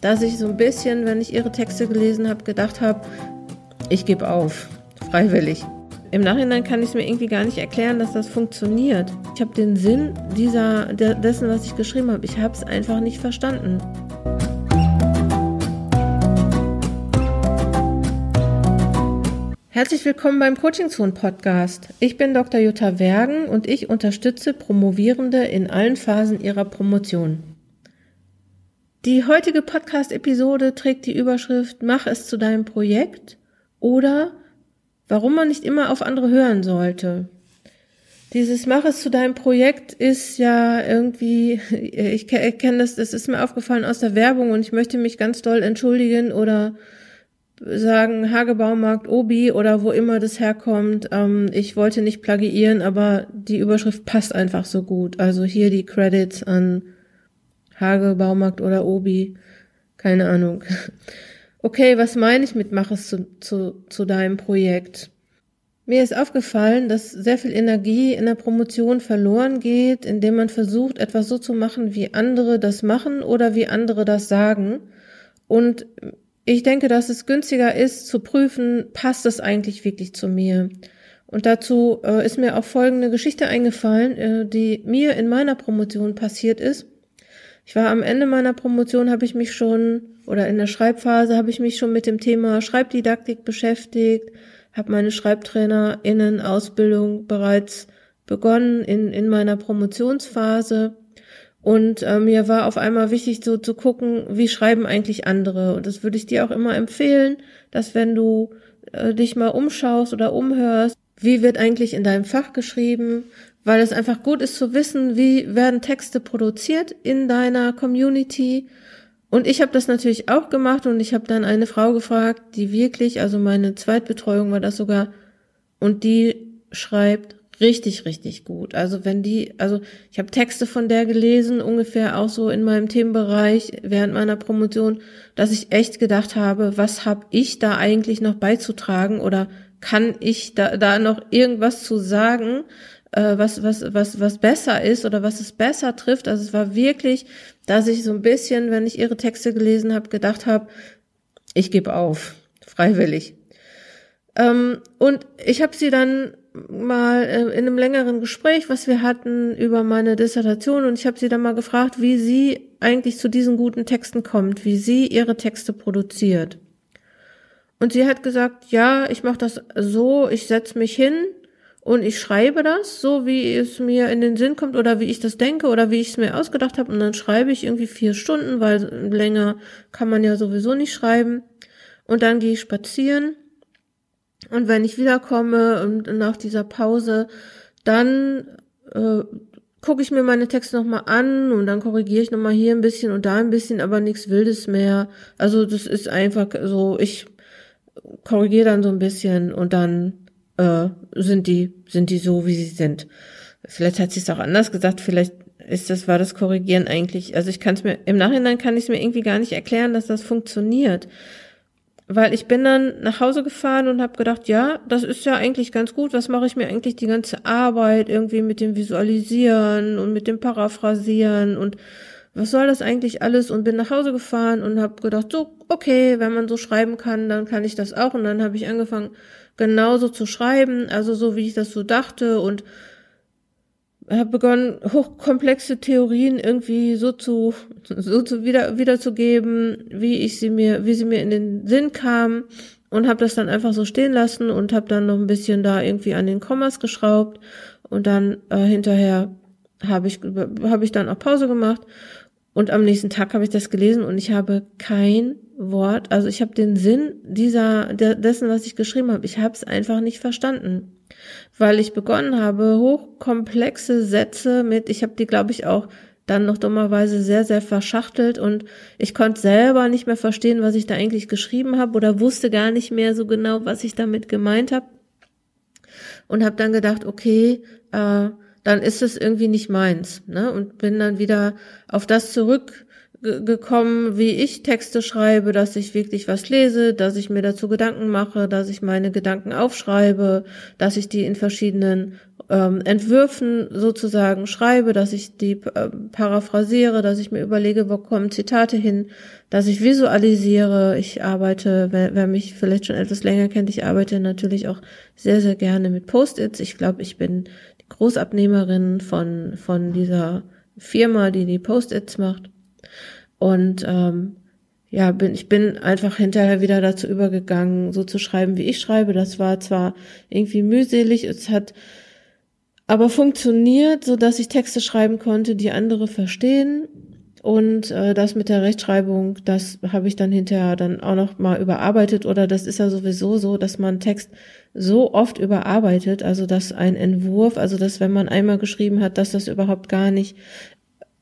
dass ich so ein bisschen, wenn ich ihre Texte gelesen habe, gedacht habe, ich gebe auf, freiwillig. Im Nachhinein kann ich es mir irgendwie gar nicht erklären, dass das funktioniert. Ich habe den Sinn dieser, dessen, was ich geschrieben habe, ich habe es einfach nicht verstanden. Herzlich willkommen beim Coaching Zone Podcast. Ich bin Dr. Jutta Wergen und ich unterstütze Promovierende in allen Phasen ihrer Promotion. Die heutige Podcast-Episode trägt die Überschrift Mach es zu deinem Projekt oder warum man nicht immer auf andere hören sollte. Dieses Mach es zu deinem Projekt ist ja irgendwie, ich kenne das, das ist mir aufgefallen aus der Werbung und ich möchte mich ganz doll entschuldigen oder sagen Hagebaumarkt, Obi oder wo immer das herkommt. Ähm, ich wollte nicht plagiieren, aber die Überschrift passt einfach so gut. Also hier die Credits an Hagebaumarkt oder Obi. Keine Ahnung. Okay, was meine ich mit mach es zu, zu, zu deinem Projekt? Mir ist aufgefallen, dass sehr viel Energie in der Promotion verloren geht, indem man versucht, etwas so zu machen, wie andere das machen oder wie andere das sagen. Und ich denke, dass es günstiger ist zu prüfen, passt es eigentlich wirklich zu mir. Und dazu äh, ist mir auch folgende Geschichte eingefallen, äh, die mir in meiner Promotion passiert ist. Ich war am Ende meiner Promotion, habe ich mich schon, oder in der Schreibphase habe ich mich schon mit dem Thema Schreibdidaktik beschäftigt, habe meine Schreibtrainerinnen-Ausbildung bereits begonnen in, in meiner Promotionsphase und äh, mir war auf einmal wichtig, so zu gucken, wie schreiben eigentlich andere. Und das würde ich dir auch immer empfehlen, dass wenn du äh, dich mal umschaust oder umhörst, wie wird eigentlich in deinem Fach geschrieben, weil es einfach gut ist zu wissen, wie werden Texte produziert in deiner Community. Und ich habe das natürlich auch gemacht und ich habe dann eine Frau gefragt, die wirklich, also meine Zweitbetreuung war das sogar, und die schreibt richtig, richtig gut. Also wenn die, also ich habe Texte von der gelesen, ungefähr auch so in meinem Themenbereich während meiner Promotion, dass ich echt gedacht habe, was habe ich da eigentlich noch beizutragen oder kann ich da, da noch irgendwas zu sagen, äh, was, was, was, was besser ist oder was es besser trifft. Also es war wirklich, dass ich so ein bisschen, wenn ich ihre Texte gelesen habe, gedacht habe, ich gebe auf, freiwillig. Ähm, und ich habe sie dann mal äh, in einem längeren Gespräch, was wir hatten über meine Dissertation und ich habe sie dann mal gefragt, wie sie eigentlich zu diesen guten Texten kommt, wie sie ihre Texte produziert. Und sie hat gesagt, ja, ich mache das so, ich setz mich hin und ich schreibe das, so wie es mir in den Sinn kommt oder wie ich das denke oder wie ich es mir ausgedacht habe und dann schreibe ich irgendwie vier Stunden, weil länger kann man ja sowieso nicht schreiben. Und dann gehe ich spazieren und wenn ich wiederkomme und nach dieser Pause, dann äh, gucke ich mir meine Texte nochmal an und dann korrigiere ich nochmal hier ein bisschen und da ein bisschen, aber nichts Wildes mehr. Also das ist einfach so, ich korrigiere dann so ein bisschen und dann äh, sind die, sind die so, wie sie sind. Vielleicht hat sie es auch anders gesagt, vielleicht ist das, war das Korrigieren eigentlich, also ich kann es mir, im Nachhinein kann ich es mir irgendwie gar nicht erklären, dass das funktioniert weil ich bin dann nach Hause gefahren und habe gedacht, ja, das ist ja eigentlich ganz gut. Was mache ich mir eigentlich die ganze Arbeit irgendwie mit dem Visualisieren und mit dem Paraphrasieren und was soll das eigentlich alles? Und bin nach Hause gefahren und habe gedacht, so, okay, wenn man so schreiben kann, dann kann ich das auch. Und dann habe ich angefangen, genauso zu schreiben, also so wie ich das so dachte und habe begonnen, hochkomplexe Theorien irgendwie so zu, so zu wieder, wiederzugeben, wie ich sie mir, wie sie mir in den Sinn kamen und habe das dann einfach so stehen lassen und habe dann noch ein bisschen da irgendwie an den Kommas geschraubt und dann äh, hinterher habe ich habe ich dann auch Pause gemacht und am nächsten Tag habe ich das gelesen und ich habe kein Wort, also ich habe den Sinn dieser dessen, was ich geschrieben habe, ich habe es einfach nicht verstanden weil ich begonnen habe, hochkomplexe Sätze mit, ich habe die, glaube ich, auch dann noch dummerweise sehr, sehr verschachtelt und ich konnte selber nicht mehr verstehen, was ich da eigentlich geschrieben habe oder wusste gar nicht mehr so genau, was ich damit gemeint habe. Und habe dann gedacht, okay, äh, dann ist es irgendwie nicht meins. Ne? Und bin dann wieder auf das zurück gekommen, wie ich Texte schreibe, dass ich wirklich was lese, dass ich mir dazu Gedanken mache, dass ich meine Gedanken aufschreibe, dass ich die in verschiedenen ähm, Entwürfen sozusagen schreibe, dass ich die äh, paraphrasiere, dass ich mir überlege, wo kommen Zitate hin, dass ich visualisiere. Ich arbeite, wer, wer mich vielleicht schon etwas länger kennt, ich arbeite natürlich auch sehr, sehr gerne mit Post-its. Ich glaube, ich bin Großabnehmerin von, von dieser Firma, die die Post-its macht. Und ähm, ja, bin, ich bin einfach hinterher wieder dazu übergegangen, so zu schreiben, wie ich schreibe. Das war zwar irgendwie mühselig, es hat aber funktioniert, so dass ich Texte schreiben konnte, die andere verstehen. Und äh, das mit der Rechtschreibung, das habe ich dann hinterher dann auch noch mal überarbeitet. Oder das ist ja sowieso so, dass man Text so oft überarbeitet, also dass ein Entwurf, also dass wenn man einmal geschrieben hat, dass das überhaupt gar nicht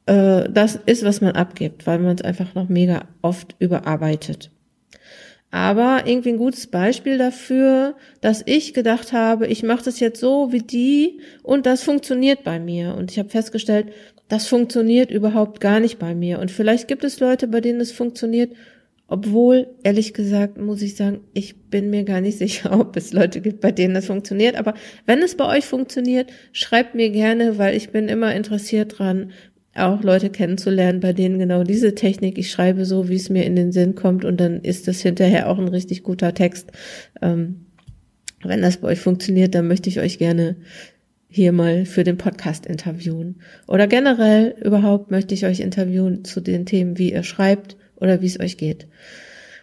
äh, das ist, was man abgibt, weil man es einfach noch mega oft überarbeitet. Aber irgendwie ein gutes Beispiel dafür, dass ich gedacht habe, ich mache das jetzt so wie die und das funktioniert bei mir. Und ich habe festgestellt, das funktioniert überhaupt gar nicht bei mir. Und vielleicht gibt es Leute, bei denen es funktioniert, obwohl, ehrlich gesagt, muss ich sagen, ich bin mir gar nicht sicher, ob es Leute gibt, bei denen das funktioniert. Aber wenn es bei euch funktioniert, schreibt mir gerne, weil ich bin immer interessiert dran, auch Leute kennenzulernen, bei denen genau diese Technik, ich schreibe so, wie es mir in den Sinn kommt und dann ist das hinterher auch ein richtig guter Text. Ähm, wenn das bei euch funktioniert, dann möchte ich euch gerne hier mal für den Podcast interviewen. Oder generell überhaupt möchte ich euch interviewen zu den Themen, wie ihr schreibt oder wie es euch geht.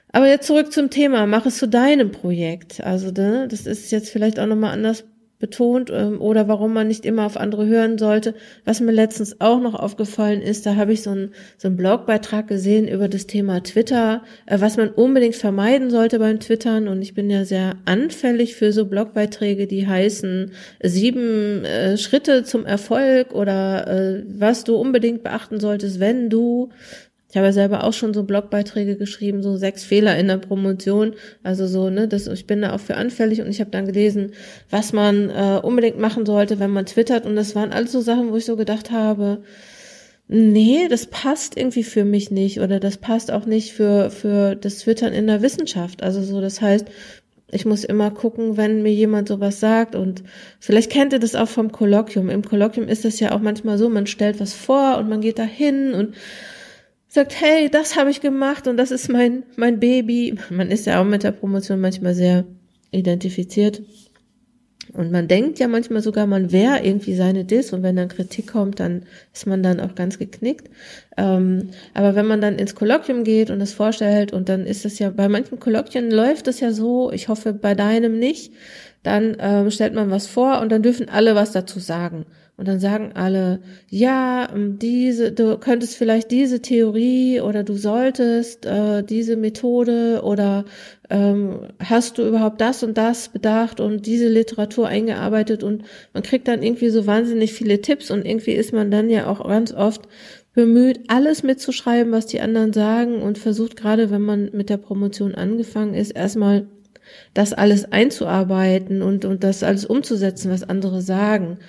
Aber jetzt zurück zum Thema, mach es zu deinem Projekt. Also ne, das ist jetzt vielleicht auch nochmal anders betont ähm, oder warum man nicht immer auf andere hören sollte. Was mir letztens auch noch aufgefallen ist, da habe ich so einen, so einen Blogbeitrag gesehen über das Thema Twitter, äh, was man unbedingt vermeiden sollte beim Twittern. Und ich bin ja sehr anfällig für so Blogbeiträge, die heißen sieben äh, Schritte zum Erfolg oder äh, was du unbedingt beachten solltest, wenn du ich habe selber auch schon so Blogbeiträge geschrieben, so sechs Fehler in der Promotion. Also so, ne, das, ich bin da auch für anfällig und ich habe dann gelesen, was man äh, unbedingt machen sollte, wenn man twittert. Und das waren alles so Sachen, wo ich so gedacht habe, nee, das passt irgendwie für mich nicht oder das passt auch nicht für, für das Twittern in der Wissenschaft. Also so, das heißt, ich muss immer gucken, wenn mir jemand sowas sagt und vielleicht kennt ihr das auch vom Kolloquium. Im Kolloquium ist es ja auch manchmal so, man stellt was vor und man geht dahin und sagt, hey, das habe ich gemacht und das ist mein, mein Baby. Man ist ja auch mit der Promotion manchmal sehr identifiziert. Und man denkt ja manchmal sogar, man wäre irgendwie seine Dis und wenn dann Kritik kommt, dann ist man dann auch ganz geknickt. Ähm, aber wenn man dann ins Kolloquium geht und das vorstellt und dann ist es ja, bei manchen Kolloquien läuft es ja so, ich hoffe bei deinem nicht, dann ähm, stellt man was vor und dann dürfen alle was dazu sagen. Und dann sagen alle, ja, ähm, diese, du könntest vielleicht diese Theorie oder du solltest äh, diese Methode oder ähm, hast du überhaupt das und das bedacht und diese Literatur eingearbeitet und man kriegt dann irgendwie so wahnsinnig viele Tipps und irgendwie ist man dann ja auch ganz oft bemüht, alles mitzuschreiben, was die anderen sagen und versucht gerade, wenn man mit der Promotion angefangen ist, erstmal das alles einzuarbeiten und, und das alles umzusetzen, was andere sagen.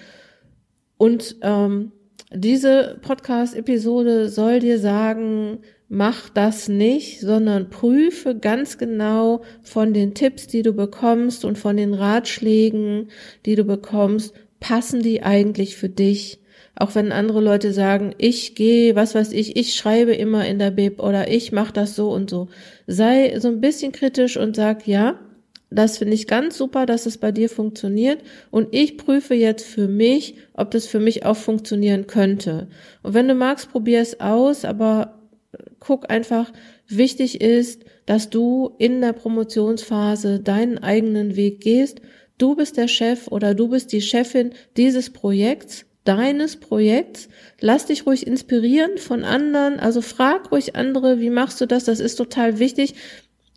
Und ähm, diese Podcast-Episode soll dir sagen, mach das nicht, sondern prüfe ganz genau von den Tipps, die du bekommst und von den Ratschlägen, die du bekommst, passen die eigentlich für dich? Auch wenn andere Leute sagen, ich gehe, was weiß ich, ich schreibe immer in der Bib oder ich mache das so und so. Sei so ein bisschen kritisch und sag, ja, das finde ich ganz super, dass es bei dir funktioniert. Und ich prüfe jetzt für mich, ob das für mich auch funktionieren könnte. Und wenn du magst, probier es aus, aber guck einfach, wichtig ist, dass du in der Promotionsphase deinen eigenen Weg gehst. Du bist der Chef oder du bist die Chefin dieses Projekts deines Projekts. Lass dich ruhig inspirieren von anderen. Also frag ruhig andere, wie machst du das? Das ist total wichtig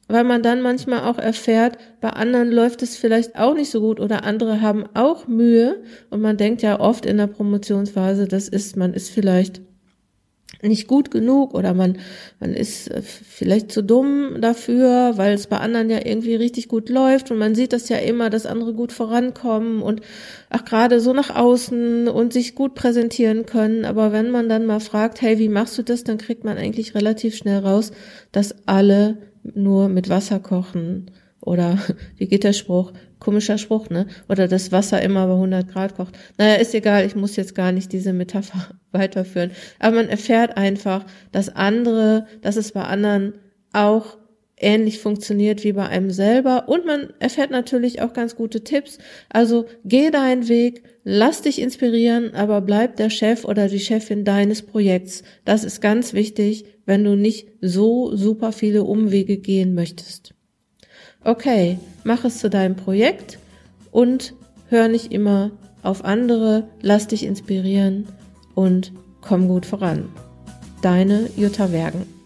weil man dann manchmal auch erfährt, bei anderen läuft es vielleicht auch nicht so gut oder andere haben auch Mühe. Und man denkt ja oft in der Promotionsphase, das ist, man ist vielleicht nicht gut genug oder man, man ist äh, vielleicht zu dumm dafür, weil es bei anderen ja irgendwie richtig gut läuft. Und man sieht das ja immer, dass andere gut vorankommen und auch gerade so nach außen und sich gut präsentieren können. Aber wenn man dann mal fragt, hey, wie machst du das, dann kriegt man eigentlich relativ schnell raus, dass alle nur mit Wasser kochen oder wie geht der Spruch? Komischer Spruch, ne? Oder das Wasser immer bei 100 Grad kocht. Naja, ist egal, ich muss jetzt gar nicht diese Metapher weiterführen. Aber man erfährt einfach, dass andere, dass es bei anderen auch ähnlich funktioniert wie bei einem selber und man erfährt natürlich auch ganz gute Tipps. Also geh deinen Weg, lass dich inspirieren, aber bleib der Chef oder die Chefin deines Projekts. Das ist ganz wichtig, wenn du nicht so super viele Umwege gehen möchtest okay, mach es zu deinem Projekt und hör nicht immer auf andere, lass dich inspirieren und komm gut voran. Deine Jutta Wergen.